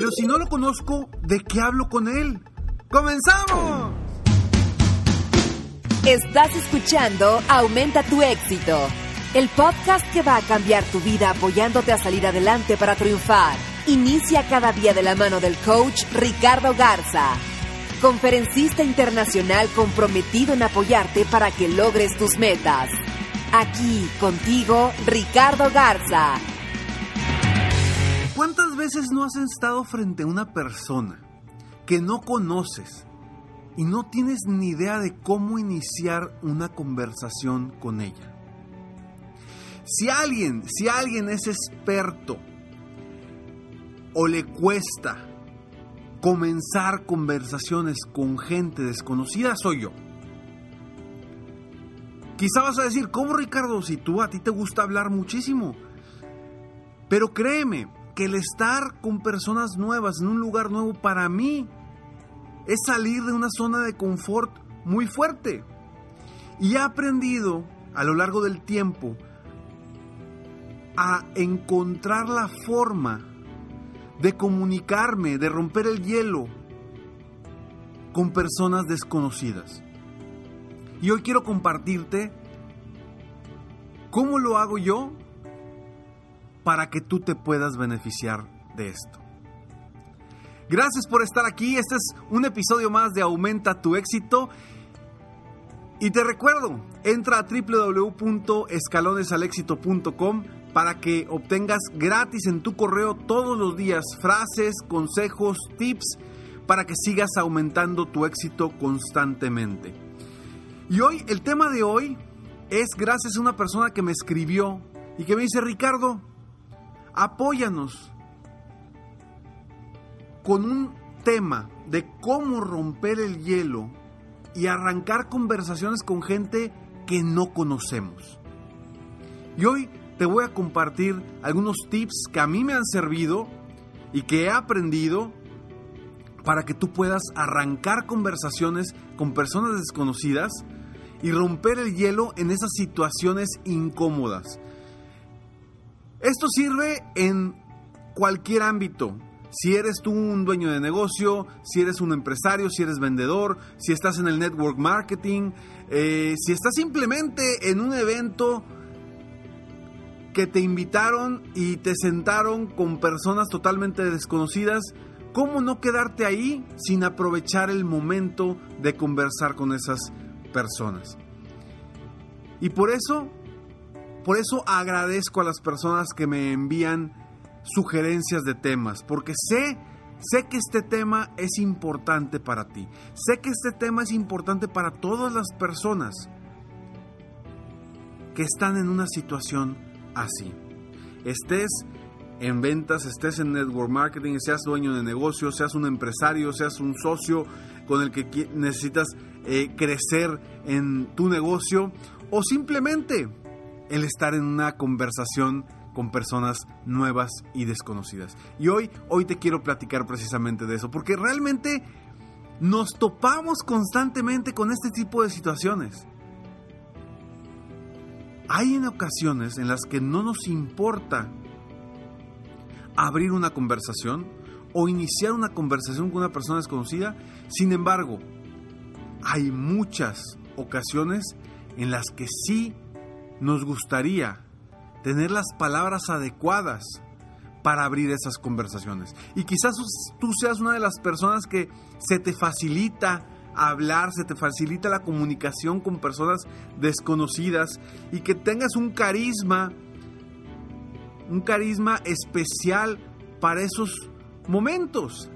Pero si no lo conozco, ¿de qué hablo con él? ¡Comenzamos! Estás escuchando Aumenta tu éxito, el podcast que va a cambiar tu vida apoyándote a salir adelante para triunfar. Inicia cada día de la mano del coach Ricardo Garza, conferencista internacional comprometido en apoyarte para que logres tus metas. Aquí contigo, Ricardo Garza. ¿Cuántas veces no has estado frente a una persona que no conoces y no tienes ni idea de cómo iniciar una conversación con ella? Si alguien, si alguien es experto o le cuesta comenzar conversaciones con gente desconocida, soy yo. Quizá vas a decir, ¿cómo Ricardo? Si tú a ti te gusta hablar muchísimo. Pero créeme, que el estar con personas nuevas en un lugar nuevo para mí es salir de una zona de confort muy fuerte. Y he aprendido a lo largo del tiempo a encontrar la forma de comunicarme, de romper el hielo con personas desconocidas. Y hoy quiero compartirte cómo lo hago yo para que tú te puedas beneficiar de esto. Gracias por estar aquí. Este es un episodio más de Aumenta tu éxito. Y te recuerdo, entra a www.escalonesalexito.com para que obtengas gratis en tu correo todos los días frases, consejos, tips para que sigas aumentando tu éxito constantemente. Y hoy, el tema de hoy es gracias a una persona que me escribió y que me dice, Ricardo, apóyanos con un tema de cómo romper el hielo y arrancar conversaciones con gente que no conocemos. Y hoy te voy a compartir algunos tips que a mí me han servido y que he aprendido para que tú puedas arrancar conversaciones con personas desconocidas y romper el hielo en esas situaciones incómodas. Esto sirve en cualquier ámbito. Si eres tú un dueño de negocio, si eres un empresario, si eres vendedor, si estás en el network marketing, eh, si estás simplemente en un evento que te invitaron y te sentaron con personas totalmente desconocidas, ¿cómo no quedarte ahí sin aprovechar el momento de conversar con esas personas? Y por eso por eso agradezco a las personas que me envían sugerencias de temas, porque sé, sé que este tema es importante para ti. Sé que este tema es importante para todas las personas que están en una situación así. Estés en ventas, estés en network marketing, seas dueño de negocio, seas un empresario, seas un socio con el que necesitas eh, crecer en tu negocio o simplemente el estar en una conversación con personas nuevas y desconocidas. Y hoy, hoy te quiero platicar precisamente de eso, porque realmente nos topamos constantemente con este tipo de situaciones. Hay en ocasiones en las que no nos importa abrir una conversación o iniciar una conversación con una persona desconocida, sin embargo, hay muchas ocasiones en las que sí nos gustaría tener las palabras adecuadas para abrir esas conversaciones. Y quizás tú seas una de las personas que se te facilita hablar, se te facilita la comunicación con personas desconocidas y que tengas un carisma, un carisma especial para esos momentos.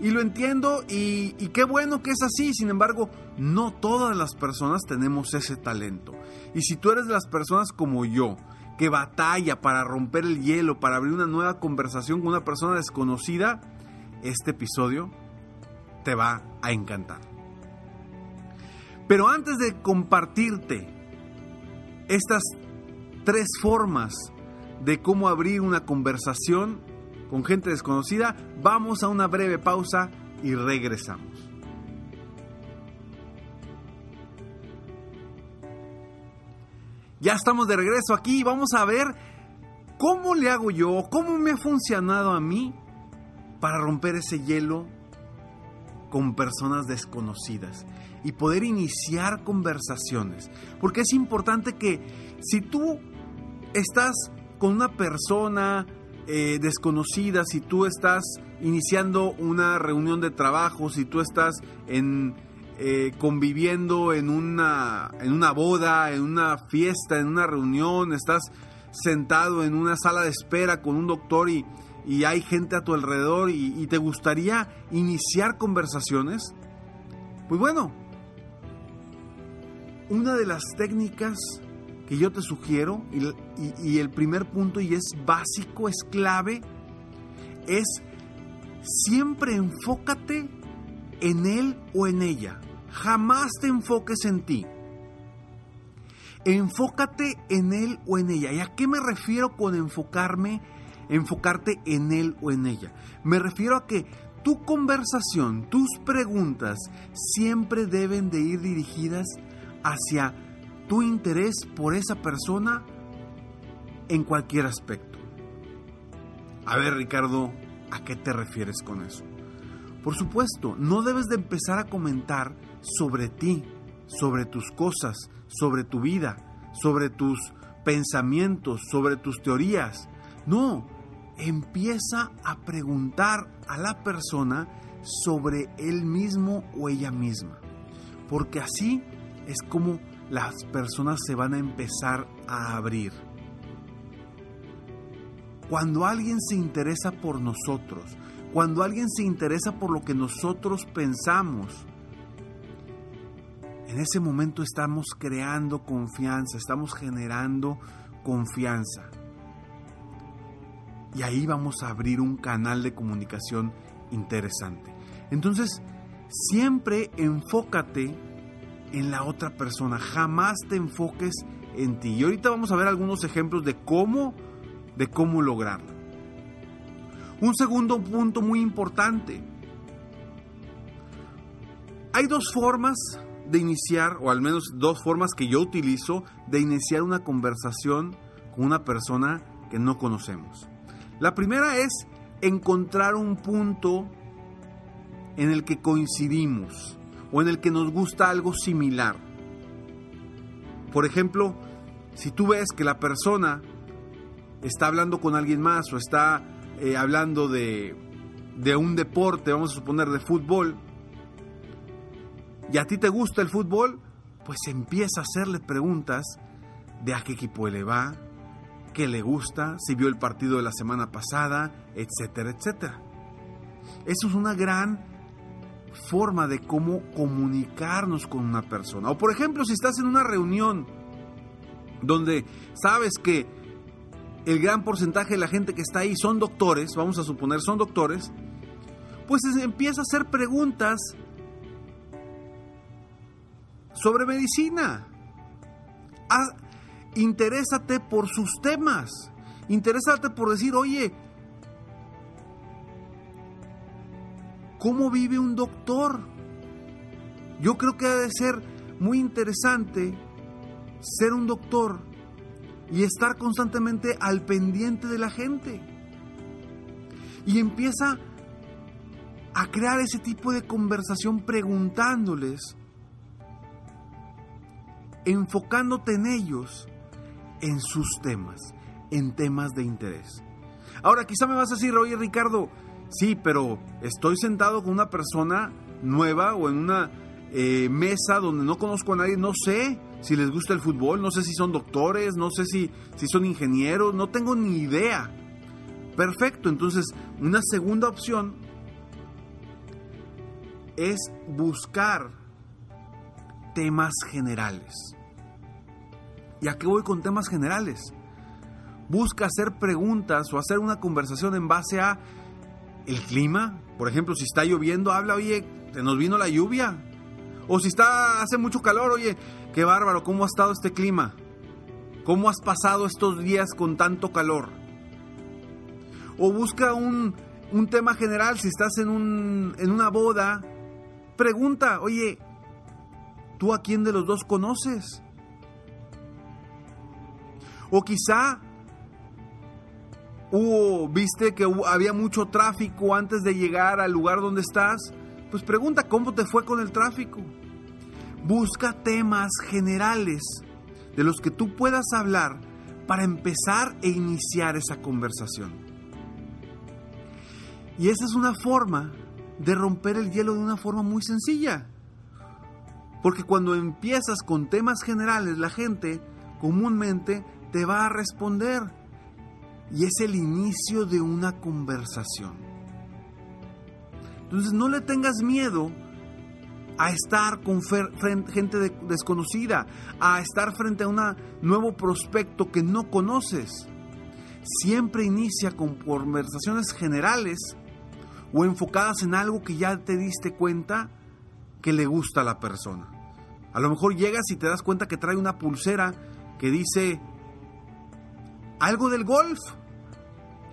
Y lo entiendo y, qué bueno que es así, sin embargo, no todas las personas tenemos ese talento. Y si tú eres de las personas como yo, que batalla para romper el hielo, para abrir una nueva conversación con una persona desconocida, este episodio te va a encantar. Pero antes de compartirte estas tres formas de cómo abrir una conversación con gente desconocida, vamos a una breve pausa y regresamos. Ya estamos de regreso aquí y vamos a ver cómo le hago yo, cómo me ha funcionado a mí para romper ese hielo con personas desconocidas y poder iniciar conversaciones. Porque es importante que si tú estás con una persona eh, desconocida, si tú estás iniciando una reunión de trabajo, si tú estás en, eh, conviviendo en una, en una boda, en una fiesta, en una reunión, estás sentado en una sala de espera con un doctor y, hay gente a tu alrededor y, te gustaría iniciar conversaciones, pues bueno, una de las técnicas que yo te sugiero, y, el primer punto, y es básico, es clave, es siempre enfócate en él o en ella. Jamás te enfoques en ti. Enfócate en él o en ella. ¿Y a qué me refiero con enfocarme, enfocarte en él o en ella? Me refiero a que tu conversación, tus preguntas siempre deben de ir dirigidas hacia tu interés por esa persona en cualquier aspecto. A ver, Ricardo, ¿a qué te refieres con eso? Por supuesto, no debes de empezar a comentar sobre ti, sobre tus cosas, sobre tu vida, sobre tus pensamientos, sobre tus teorías. No, empieza a preguntar a la persona sobre él mismo o ella misma. Porque así es como las personas se van a empezar a abrir. Cuando alguien se interesa por nosotros, cuando alguien se interesa por lo que nosotros pensamos, en ese momento estamos creando confianza, estamos generando confianza. Y ahí vamos a abrir un canal de comunicación interesante. Entonces, siempre enfócate en la otra persona, jamás te enfoques en ti. Y ahorita vamos a ver algunos ejemplos de cómo, de cómo lograrlo. Un segundo punto muy importante. Hay dos formas de iniciar, o al menos dos formas que yo utilizo de iniciar una conversación con una persona que no conocemos. La primera es encontrar un punto en el que coincidimos o en el que nos gusta algo similar. Por ejemplo, si tú ves que la persona está hablando con alguien más o está eh, hablando de, de un deporte, vamos a suponer de fútbol, y a ti te gusta el fútbol, pues empieza a hacerle preguntas de a qué equipo le va, qué le gusta, si vio el partido de la semana pasada, etcétera, etcétera. Eso es una gran forma de cómo comunicarnos con una persona. O por ejemplo, si estás en una reunión donde sabes que el gran porcentaje de la gente que está ahí son doctores, vamos a suponer son doctores, pues empieza a hacer preguntas sobre medicina. Ah, interésate por sus temas. Interésate por decir, oye, ¿Cómo vive un doctor? Yo creo que ha de ser muy interesante ser un doctor y estar constantemente al pendiente de la gente. Y empieza a crear ese tipo de conversación preguntándoles, enfocándote en ellos, en sus temas, en temas de interés. Ahora, quizá me vas a decir, oye Ricardo, sí, pero estoy sentado con una persona nueva o en una eh, mesa donde no conozco a nadie, no sé si les gusta el fútbol, no sé si son doctores, no sé si, si son ingenieros, no tengo ni idea. Perfecto, entonces una segunda opción es buscar temas generales. ¿Y a qué voy con temas generales? Busca hacer preguntas o hacer una conversación en base a el clima. Por ejemplo, si está lloviendo, habla, oye, ¿te nos vino la lluvia? O si está hace mucho calor, oye, qué bárbaro, ¿cómo ha estado este clima? ¿Cómo has pasado estos días con tanto calor? O busca un, un tema general, si estás en, un, en una boda, pregunta, oye, ¿Tú a quién de los dos conoces? O quizá hubo, viste que había mucho tráfico antes de llegar al lugar donde estás. Pues pregunta cómo te fue con el tráfico. Busca temas generales de los que tú puedas hablar para empezar e iniciar esa conversación. Y esa es una forma de romper el hielo de una forma muy sencilla. Porque cuando empiezas con temas generales, la gente comúnmente te va a responder. Y es el inicio de una conversación. Entonces no le tengas miedo a estar con gente desconocida, a estar frente a un nuevo prospecto que no conoces. Siempre inicia con conversaciones generales o enfocadas en algo que ya te diste cuenta que le gusta a la persona. A lo mejor llegas y te das cuenta que trae una pulsera que dice algo del golf.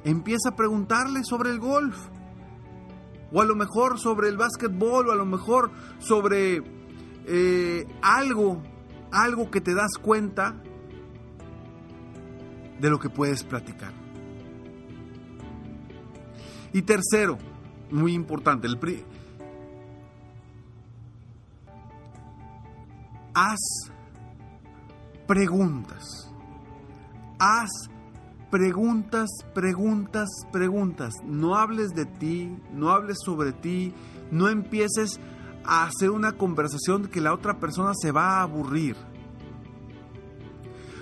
Empieza a preguntarle sobre el golf. O a lo mejor sobre el básquetbol, o a lo mejor sobre eh, algo, algo que te das cuenta de lo que puedes platicar. Y tercero, muy importante, el, haz preguntas. Haz preguntas, preguntas, preguntas. No hables de ti, no hables sobre ti, no empieces a hacer una conversación que la otra persona se va a aburrir.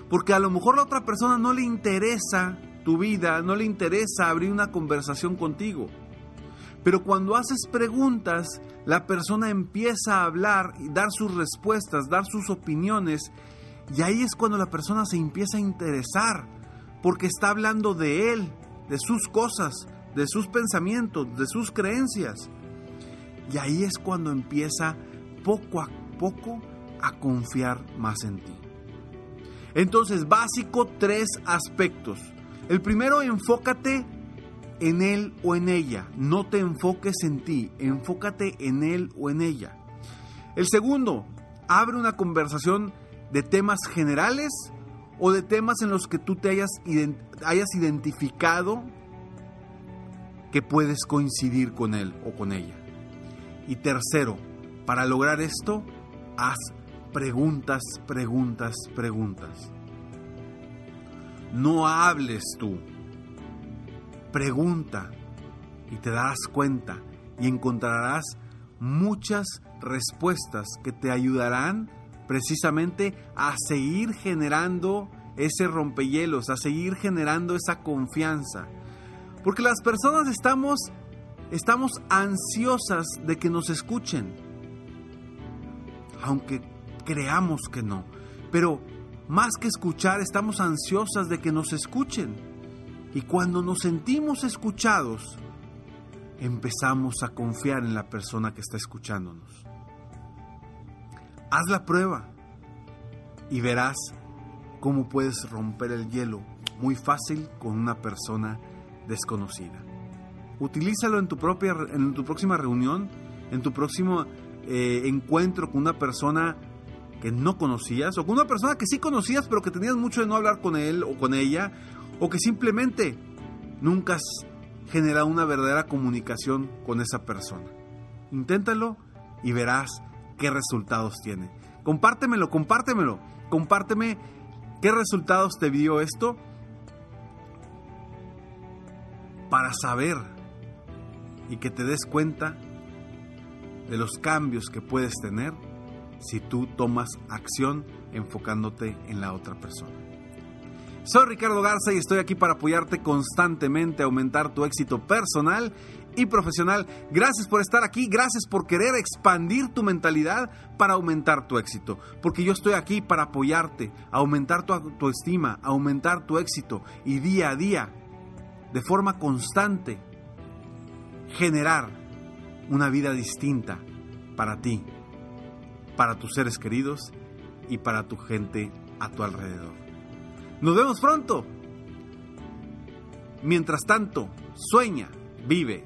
Porque a lo mejor la otra persona no le interesa tu vida, no le interesa abrir una conversación contigo. Pero cuando haces preguntas, la persona empieza a hablar y dar sus respuestas, dar sus opiniones, y ahí es cuando la persona se empieza a interesar, porque está hablando de él, de sus cosas, de sus pensamientos, de sus creencias. Y ahí es cuando empieza poco a poco a confiar más en ti. Entonces, básico, tres aspectos. El primero, enfócate en él o en ella. No te enfoques en ti, enfócate en él o en ella. El segundo, abre una conversación de temas generales o de temas en los que tú te hayas, hayas identificado que puedes coincidir con él o con ella. Y tercero, para lograr esto, haz preguntas, preguntas, preguntas. No hables tú Pregunta y te darás cuenta y encontrarás muchas respuestas que te ayudarán precisamente a seguir generando ese rompehielos, a seguir generando esa confianza. Porque las personas estamos estamos ansiosas de que nos escuchen. Aunque creamos que no, pero más que escuchar, estamos ansiosas de que nos escuchen. Y cuando nos sentimos escuchados, empezamos a confiar en la persona que está escuchándonos. Haz la prueba y verás cómo puedes romper el hielo muy fácil con una persona desconocida. Utilízalo en tu, propia, en tu próxima reunión, en tu próximo eh, encuentro con una persona que no conocías o con una persona que sí conocías pero que tenías mucho de no hablar con él o con ella o que simplemente nunca has generado una verdadera comunicación con esa persona. Inténtalo y verás qué resultados tiene. Compártemelo, compártemelo, compárteme qué resultados te dio esto para saber y que te des cuenta de los cambios que puedes tener si tú tomas acción enfocándote en la otra persona. Soy Ricardo Garza y estoy aquí para apoyarte constantemente a aumentar tu éxito personal y profesional. Gracias por estar aquí, gracias por querer expandir tu mentalidad para aumentar tu éxito. Porque yo estoy aquí para apoyarte, aumentar tu autoestima, aumentar tu éxito y día a día, de forma constante, generar una vida distinta para ti, para tus seres queridos y para tu gente a tu alrededor. Nos vemos pronto. Mientras tanto, sueña, vive,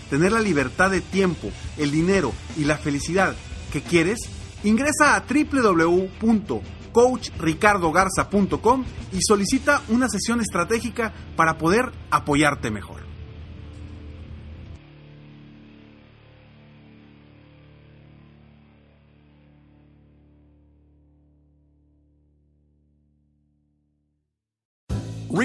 tener la libertad de tiempo, el dinero y la felicidad que quieres, ingresa a www.coachricardogarza.com y solicita una sesión estratégica para poder apoyarte mejor.